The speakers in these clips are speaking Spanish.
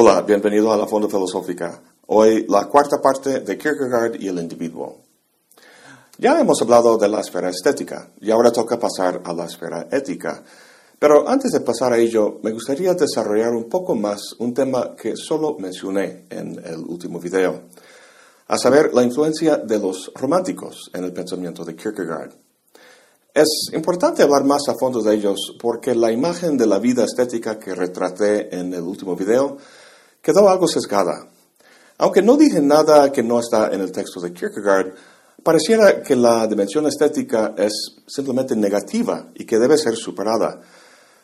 Hola, bienvenido a la Fonda Filosófica. Hoy la cuarta parte de Kierkegaard y el individuo. Ya hemos hablado de la esfera estética y ahora toca pasar a la esfera ética. Pero antes de pasar a ello, me gustaría desarrollar un poco más un tema que solo mencioné en el último video, a saber, la influencia de los románticos en el pensamiento de Kierkegaard. Es importante hablar más a fondo de ellos porque la imagen de la vida estética que retraté en el último video quedó algo sesgada. Aunque no dije nada que no está en el texto de Kierkegaard, pareciera que la dimensión estética es simplemente negativa y que debe ser superada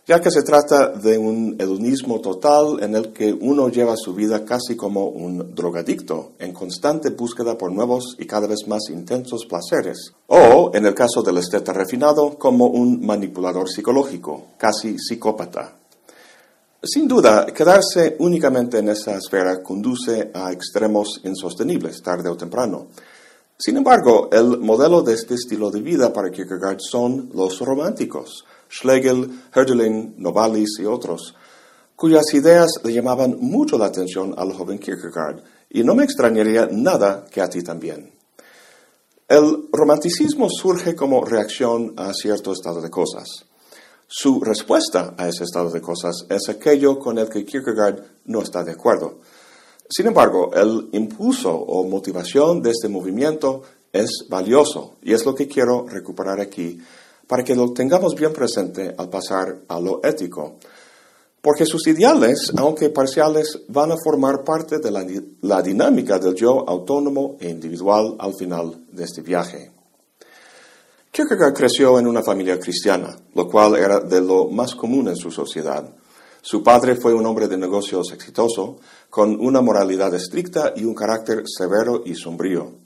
ya que se trata de un hedonismo total en el que uno lleva su vida casi como un drogadicto, en constante búsqueda por nuevos y cada vez más intensos placeres, o, en el caso del esteta refinado, como un manipulador psicológico, casi psicópata. Sin duda, quedarse únicamente en esa esfera conduce a extremos insostenibles, tarde o temprano. Sin embargo, el modelo de este estilo de vida para Kierkegaard son los románticos, Schlegel, Hölderlin, Novalis y otros, cuyas ideas le llamaban mucho la atención al joven Kierkegaard, y no me extrañaría nada que a ti también. El romanticismo surge como reacción a cierto estado de cosas. Su respuesta a ese estado de cosas es aquello con el que Kierkegaard no está de acuerdo. Sin embargo, el impulso o motivación de este movimiento es valioso y es lo que quiero recuperar aquí para que lo tengamos bien presente al pasar a lo ético. Porque sus ideales, aunque parciales, van a formar parte de la, dinámica del yo autónomo e individual al final de este viaje. Kierkegaard creció en una familia cristiana, lo cual era de lo más común en su sociedad. Su padre fue un hombre de negocios exitoso, con una moralidad estricta y un carácter severo y sombrío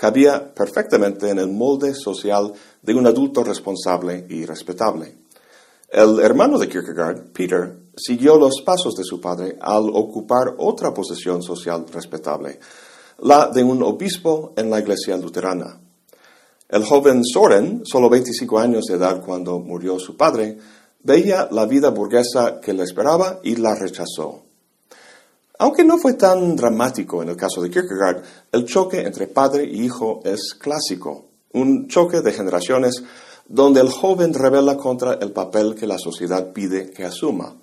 cabía perfectamente en el molde social de un adulto responsable y respetable. El hermano de Kierkegaard, Peter, siguió los pasos de su padre al ocupar otra posición social respetable, la de un obispo en la iglesia luterana. El joven Soren, solo 25 años de edad cuando murió su padre, veía la vida burguesa que le esperaba y la rechazó. Aunque no fue tan dramático en el caso de Kierkegaard, el choque entre padre y hijo es clásico, un choque de generaciones donde el joven revela contra el papel que la sociedad pide que asuma.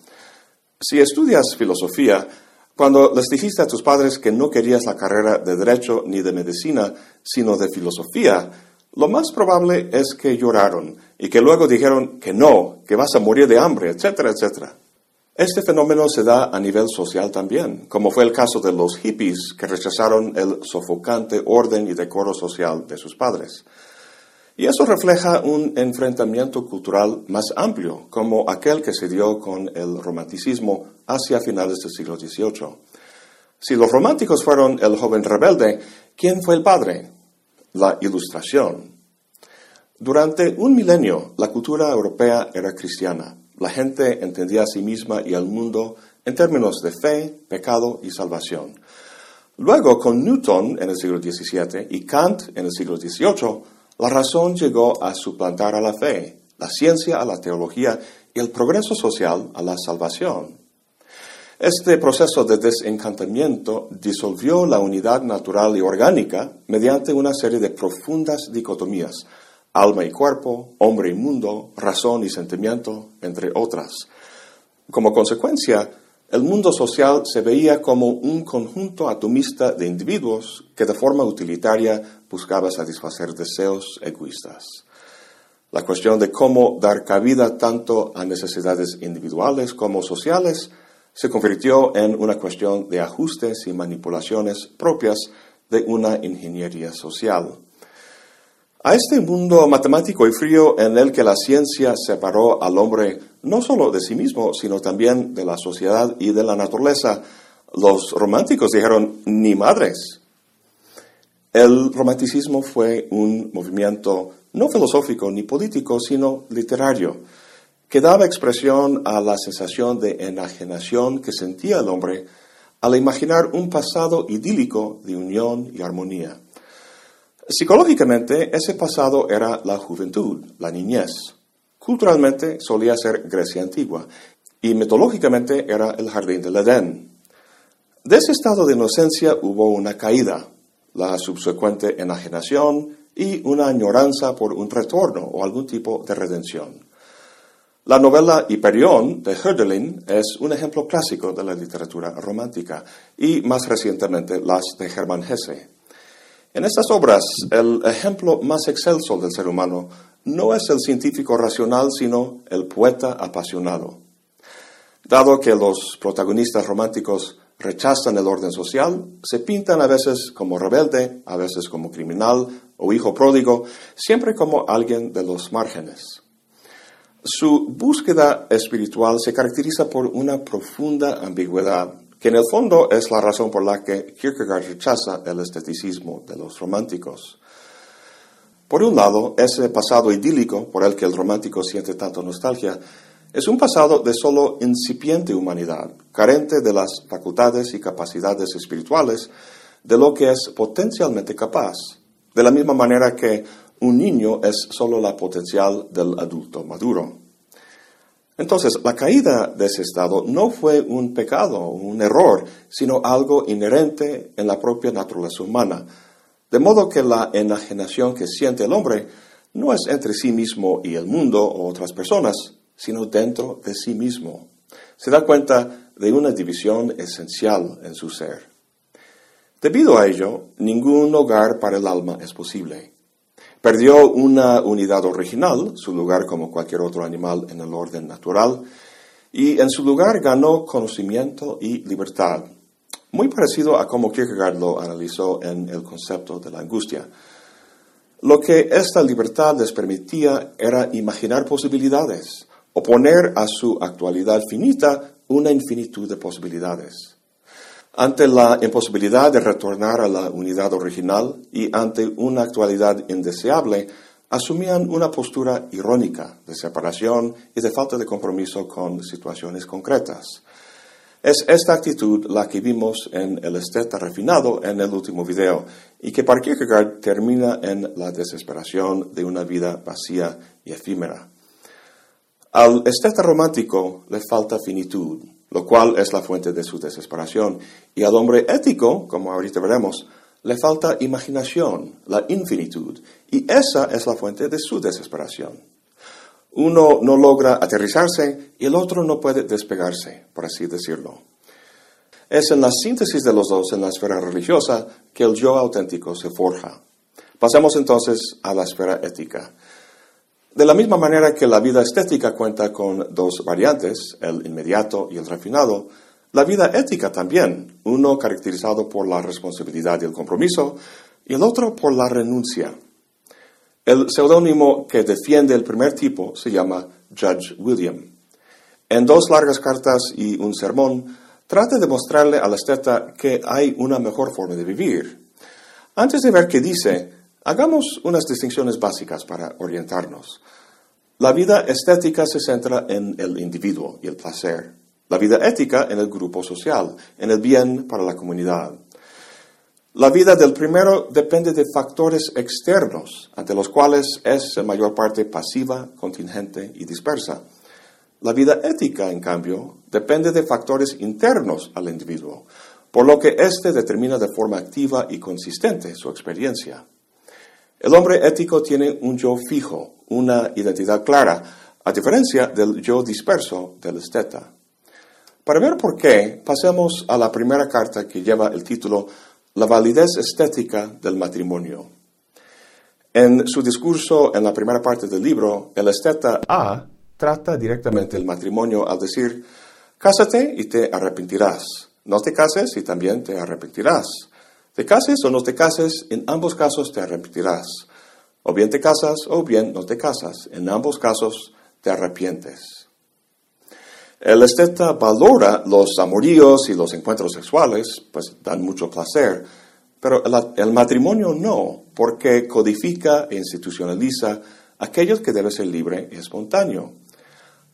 Si estudias filosofía, cuando les dijiste a tus padres que no querías la carrera de derecho ni de medicina, sino de filosofía, lo más probable es que lloraron y que luego dijeron que no, que vas a morir de hambre, etcétera, etcétera. Este fenómeno se da a nivel social también, como fue el caso de los hippies que rechazaron el sofocante orden y decoro social de sus padres. Y eso refleja un enfrentamiento cultural más amplio, como aquel que se dio con el romanticismo hacia finales del siglo XVIII. Si los románticos fueron el joven rebelde, ¿quién fue el padre? La ilustración. Durante un milenio, la cultura europea era cristiana. La gente entendía a sí misma y al mundo en términos de fe, pecado y salvación. Luego, con Newton en el siglo XVII y Kant en el siglo XVIII, la razón llegó a suplantar a la fe, la ciencia a la teología y el progreso social a la salvación. Este proceso de desencantamiento disolvió la unidad natural y orgánica mediante una serie de profundas dicotomías, alma y cuerpo, hombre y mundo, razón y sentimiento, entre otras. Como consecuencia, el mundo social se veía como un conjunto atomista de individuos que de forma utilitaria buscaba satisfacer deseos egoístas. La cuestión de cómo dar cabida tanto a necesidades individuales como sociales se convirtió en una cuestión de ajustes y manipulaciones propias de una ingeniería social. A este mundo matemático y frío en el que la ciencia separó al hombre no solo de sí mismo, sino también de la sociedad y de la naturaleza, los románticos dijeron, ni madres. El romanticismo fue un movimiento no filosófico ni político, sino literario, que daba expresión a la sensación de enajenación que sentía el hombre al imaginar un pasado idílico de unión y armonía. Psicológicamente, ese pasado era la juventud, la niñez. Culturalmente solía ser Grecia antigua y mitológicamente era el jardín del Edén. De ese estado de inocencia hubo una caída, la subsecuente enajenación y una añoranza por un retorno o algún tipo de redención. La novela Hiperión de Hölderlin es un ejemplo clásico de la literatura romántica y más recientemente las de Hermann Hesse. En estas obras, el ejemplo más excelso del ser humano no es el científico racional, sino el poeta apasionado. Dado que los protagonistas románticos rechazan el orden social, se pintan a veces como rebelde, a veces como criminal o hijo pródigo, siempre como alguien de los márgenes. Su búsqueda espiritual se caracteriza por una profunda ambigüedad, que en el fondo es la razón por la que Kierkegaard rechaza el esteticismo de los románticos. Por un lado, ese pasado idílico por el que el romántico siente tanto nostalgia es un pasado de solo incipiente humanidad, carente de las facultades y capacidades espirituales de lo que es potencialmente capaz, de la misma manera que un niño es solo la potencial del adulto maduro. Entonces, la caída de ese estado no fue un pecado, un error, sino algo inherente en la propia naturaleza humana. De modo que la enajenación que siente el hombre no es entre sí mismo y el mundo o otras personas, sino dentro de sí mismo. Se da cuenta de una división esencial en su ser. Debido a ello, ningún hogar para el alma es posible. Perdió una unidad original, su lugar como cualquier otro animal en el orden natural, y en su lugar ganó conocimiento y libertad, muy parecido a como Kierkegaard lo analizó en el concepto de la angustia. Lo que esta libertad les permitía era imaginar posibilidades, oponer a su actualidad finita una infinitud de posibilidades. Ante la imposibilidad de retornar a la unidad original y ante una actualidad indeseable, asumían una postura irónica de separación y de falta de compromiso con situaciones concretas. Es esta actitud la que vimos en el esteta refinado en el último video y que para Kierkegaard termina en la desesperación de una vida vacía y efímera. Al esteta romántico le falta finitud, lo cual es la fuente de su desesperación, y al hombre ético, como ahorita veremos, le falta imaginación, la infinitud, y esa es la fuente de su desesperación. Uno no logra aterrizarse y el otro no puede despegarse, por así decirlo. Es en la síntesis de los dos en la esfera religiosa que el yo auténtico se forja. Pasemos entonces a la esfera ética. De la misma manera que la vida estética cuenta con dos variantes, el inmediato y el refinado, la vida ética también, uno caracterizado por la responsabilidad y el compromiso, y el otro por la renuncia. El seudónimo que defiende el primer tipo se llama Judge William. En dos largas cartas y un sermón, trata de mostrarle al esteta que hay una mejor forma de vivir. Antes de ver qué dice, Hagamos unas distinciones básicas para orientarnos. La vida estética se centra en el individuo y el placer. La vida ética en el grupo social, en el bien para la comunidad. La vida del primero depende de factores externos, ante los cuales es en mayor parte pasiva, contingente y dispersa. La vida ética, en cambio, depende de factores internos al individuo, por lo que éste determina de forma activa y consistente su experiencia. El hombre ético tiene un yo fijo, una identidad clara, a diferencia del yo disperso del esteta. Para ver por qué, pasemos a la primera carta que lleva el título La validez estética del matrimonio. En su discurso en la primera parte del libro, el esteta A trata directamente el matrimonio al decir, cásate y te arrepentirás, no te cases y también te arrepentirás. Te cases o no te cases, en ambos casos te arrepentirás. O bien te casas o bien no te casas. En ambos casos te arrepientes. El esteta valora los amoríos y los encuentros sexuales, pues dan mucho placer, pero el, matrimonio no, porque codifica e institucionaliza aquello que debe ser libre y espontáneo.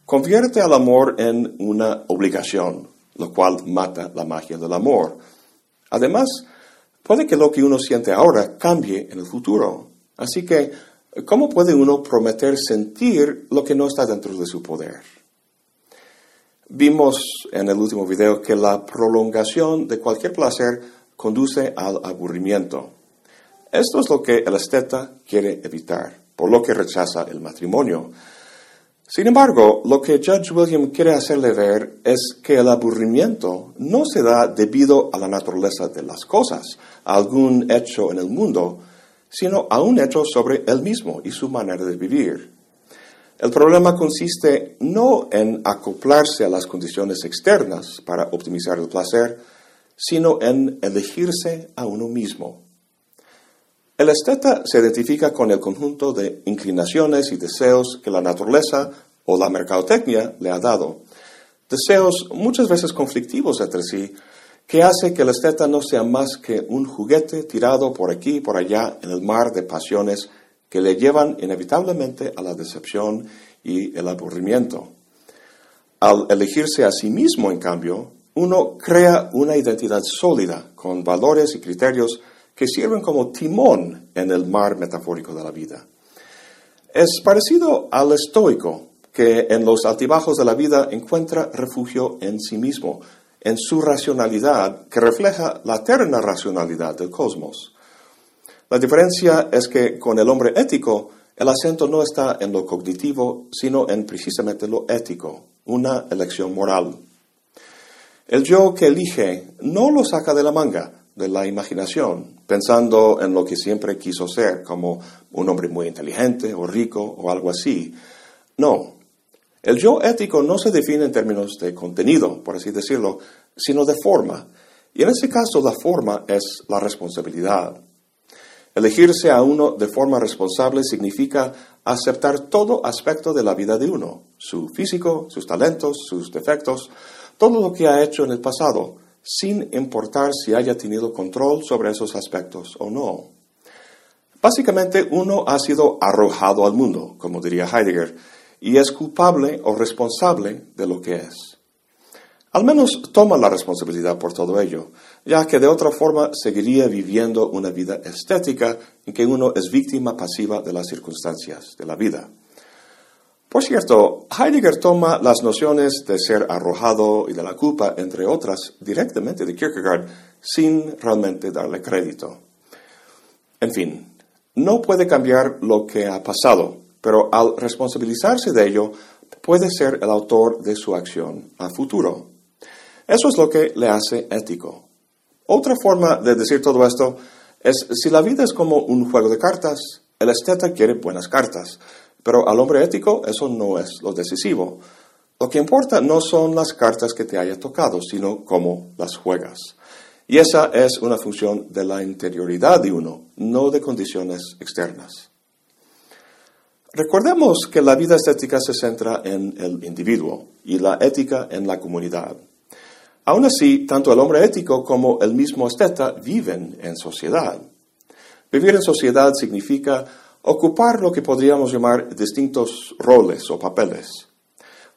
Convierte al amor en una obligación, lo cual mata la magia del amor. Además, Puede que lo que uno siente ahora cambie en el futuro. Así que, ¿cómo puede uno prometer sentir lo que no está dentro de su poder? Vimos en el último video que la prolongación de cualquier placer conduce al aburrimiento. Esto es lo que el esteta quiere evitar, por lo que rechaza el matrimonio. Sin embargo, lo que Judge William quiere hacerle ver es que el aburrimiento no se da debido a la naturaleza de las cosas, a algún hecho en el mundo, sino a un hecho sobre él mismo y su manera de vivir. El problema consiste no en acoplarse a las condiciones externas para optimizar el placer, sino en elegirse a uno mismo. El esteta se identifica con el conjunto de inclinaciones y deseos que la naturaleza o la mercadotecnia le ha dado. Deseos muchas veces conflictivos entre sí, que hace que el esteta no sea más que un juguete tirado por aquí y por allá en el mar de pasiones que le llevan inevitablemente a la decepción y el aburrimiento. Al elegirse a sí mismo, en cambio, uno crea una identidad sólida con valores y criterios que sirven como timón en el mar metafórico de la vida. Es parecido al estoico, que en los altibajos de la vida encuentra refugio en sí mismo, en su racionalidad, que refleja la eterna racionalidad del cosmos. La diferencia es que con el hombre ético, el acento no está en lo cognitivo, sino en precisamente lo ético, una elección moral. El yo que elige no lo saca de la manga, de la imaginación, pensando en lo que siempre quiso ser, como un hombre muy inteligente o rico o algo así. No, el yo ético no se define en términos de contenido, por así decirlo, sino de forma. Y en ese caso la forma es la responsabilidad. Elegirse a uno de forma responsable significa aceptar todo aspecto de la vida de uno, su físico, sus talentos, sus defectos, todo lo que ha hecho en el pasado, sin importar si haya tenido control sobre esos aspectos o no. Básicamente uno ha sido arrojado al mundo, como diría Heidegger, y es culpable o responsable de lo que es. Al menos toma la responsabilidad por todo ello, ya que de otra forma seguiría viviendo una vida estética en que uno es víctima pasiva de las circunstancias de la vida. Por cierto, Heidegger toma las nociones de ser arrojado y de la culpa, entre otras, directamente de Kierkegaard, sin realmente darle crédito. En fin, no puede cambiar lo que ha pasado, pero al responsabilizarse de ello, puede ser el autor de su acción a futuro. Eso es lo que le hace ético. Otra forma de decir todo esto es si la vida es como un juego de cartas, el esteta quiere buenas cartas, pero al hombre ético eso no es lo decisivo. Lo que importa no son las cartas que te haya tocado, sino cómo las juegas. Y esa es una función de la interioridad de uno, no de condiciones externas. Recordemos que la vida estética se centra en el individuo y la ética en la comunidad. Aún así, tanto el hombre ético como el mismo esteta viven en sociedad. Vivir en sociedad significa ocupar lo que podríamos llamar distintos roles o papeles.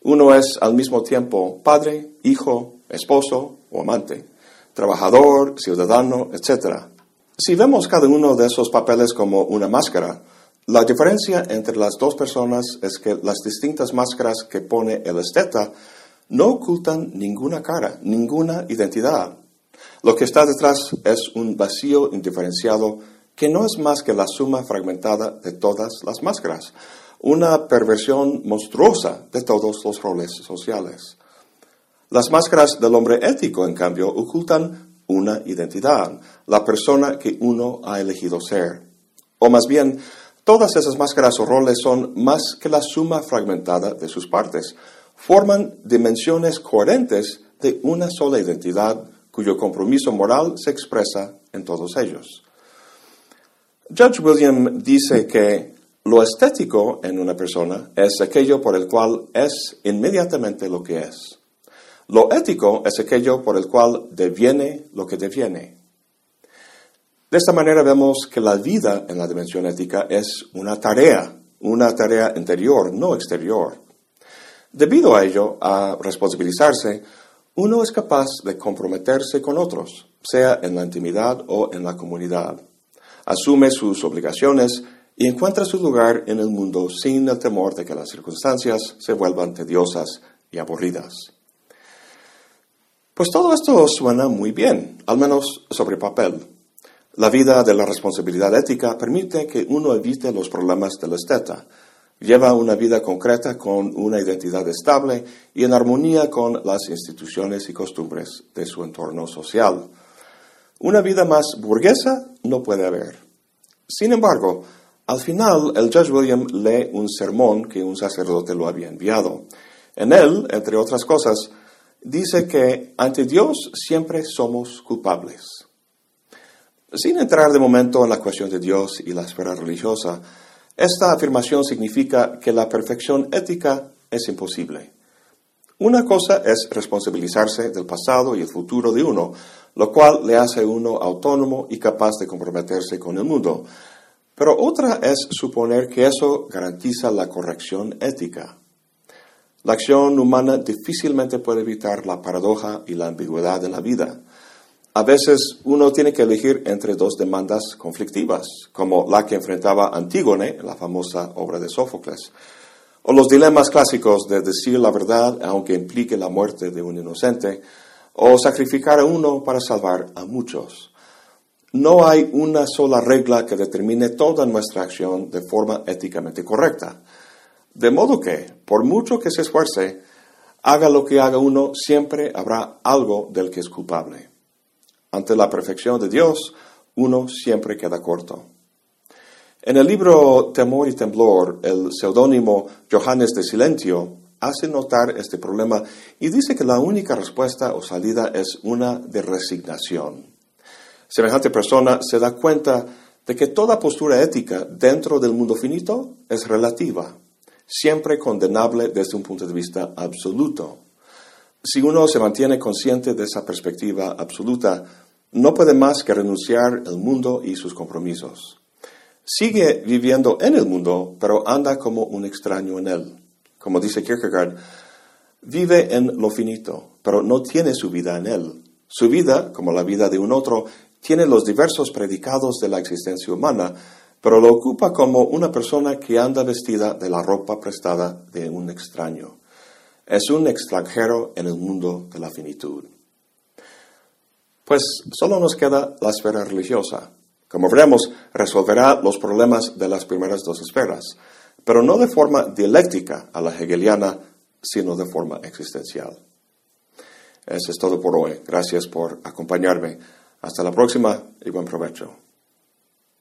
Uno es al mismo tiempo padre, hijo, esposo o amante, trabajador, ciudadano, etc. Si vemos cada uno de esos papeles como una máscara, la diferencia entre las dos personas es que las distintas máscaras que pone el esteta no ocultan ninguna cara, ninguna identidad. Lo que está detrás es un vacío indiferenciado que no es más que la suma fragmentada de todas las máscaras, una perversión monstruosa de todos los roles sociales. Las máscaras del hombre ético, en cambio, ocultan una identidad, la persona que uno ha elegido ser. O más bien, todas esas máscaras o roles son más que la suma fragmentada de sus partes, forman dimensiones coherentes de una sola identidad cuyo compromiso moral se expresa en todos ellos. Judge William dice que lo estético en una persona es aquello por el cual es inmediatamente lo que es. Lo ético es aquello por el cual deviene lo que deviene. De esta manera vemos que la vida en la dimensión ética es una tarea, una tarea interior, no exterior. Debido a ello, a responsabilizarse, uno es capaz de comprometerse con otros, sea en la intimidad o en la comunidad. Asume sus obligaciones y encuentra su lugar en el mundo sin el temor de que las circunstancias se vuelvan tediosas y aburridas. Pues todo esto suena muy bien, al menos sobre papel. La vida de la responsabilidad ética permite que uno evite los problemas del esteta. Lleva una vida concreta con una identidad estable y en armonía con las instituciones y costumbres de su entorno social. Una vida más burguesa no puede haber. Sin embargo, al final el Judge William lee un sermón que un sacerdote lo había enviado. En él, entre otras cosas, dice que ante Dios siempre somos culpables. Sin entrar de momento en la cuestión de Dios y la esfera religiosa, esta afirmación significa que la perfección ética es imposible. Una cosa es responsabilizarse del pasado y el futuro de uno, lo cual le hace uno autónomo y capaz de comprometerse con el mundo. Pero otra es suponer que eso garantiza la corrección ética. La acción humana difícilmente puede evitar la paradoja y la ambigüedad en la vida. A veces uno tiene que elegir entre dos demandas conflictivas, como la que enfrentaba Antígone en la famosa obra de Sófocles, o los dilemas clásicos de decir la verdad aunque implique la muerte de un inocente, o sacrificar a uno para salvar a muchos. No hay una sola regla que determine toda nuestra acción de forma éticamente correcta. De modo que, por mucho que se esfuerce, haga lo que haga uno, siempre habrá algo del que es culpable. Ante la perfección de Dios, uno siempre queda corto. En el libro Temor y Temblor, el seudónimo Johannes de Silentio hace notar este problema y dice que la única respuesta o salida es una de resignación. Semejante persona se da cuenta de que toda postura ética dentro del mundo finito es relativa siempre condenable desde un punto de vista absoluto. Si uno se mantiene consciente de esa perspectiva absoluta, no puede más que renunciar al mundo y sus compromisos. Sigue viviendo en el mundo, pero anda como un extraño en él. Como dice Kierkegaard, vive en lo finito, pero no tiene su vida en él. Su vida, como la vida de un otro, tiene los diversos predicados de la existencia humana, pero lo ocupa como una persona que anda vestida de la ropa prestada de un extraño. Es un extranjero en el mundo de la finitud. Pues solo nos queda la esfera religiosa. Como veremos, resolverá los problemas de las primeras dos esferas, pero no de forma dialéctica a la hegeliana, sino de forma existencial. Eso es todo por hoy. Gracias por acompañarme. Hasta la próxima y buen provecho.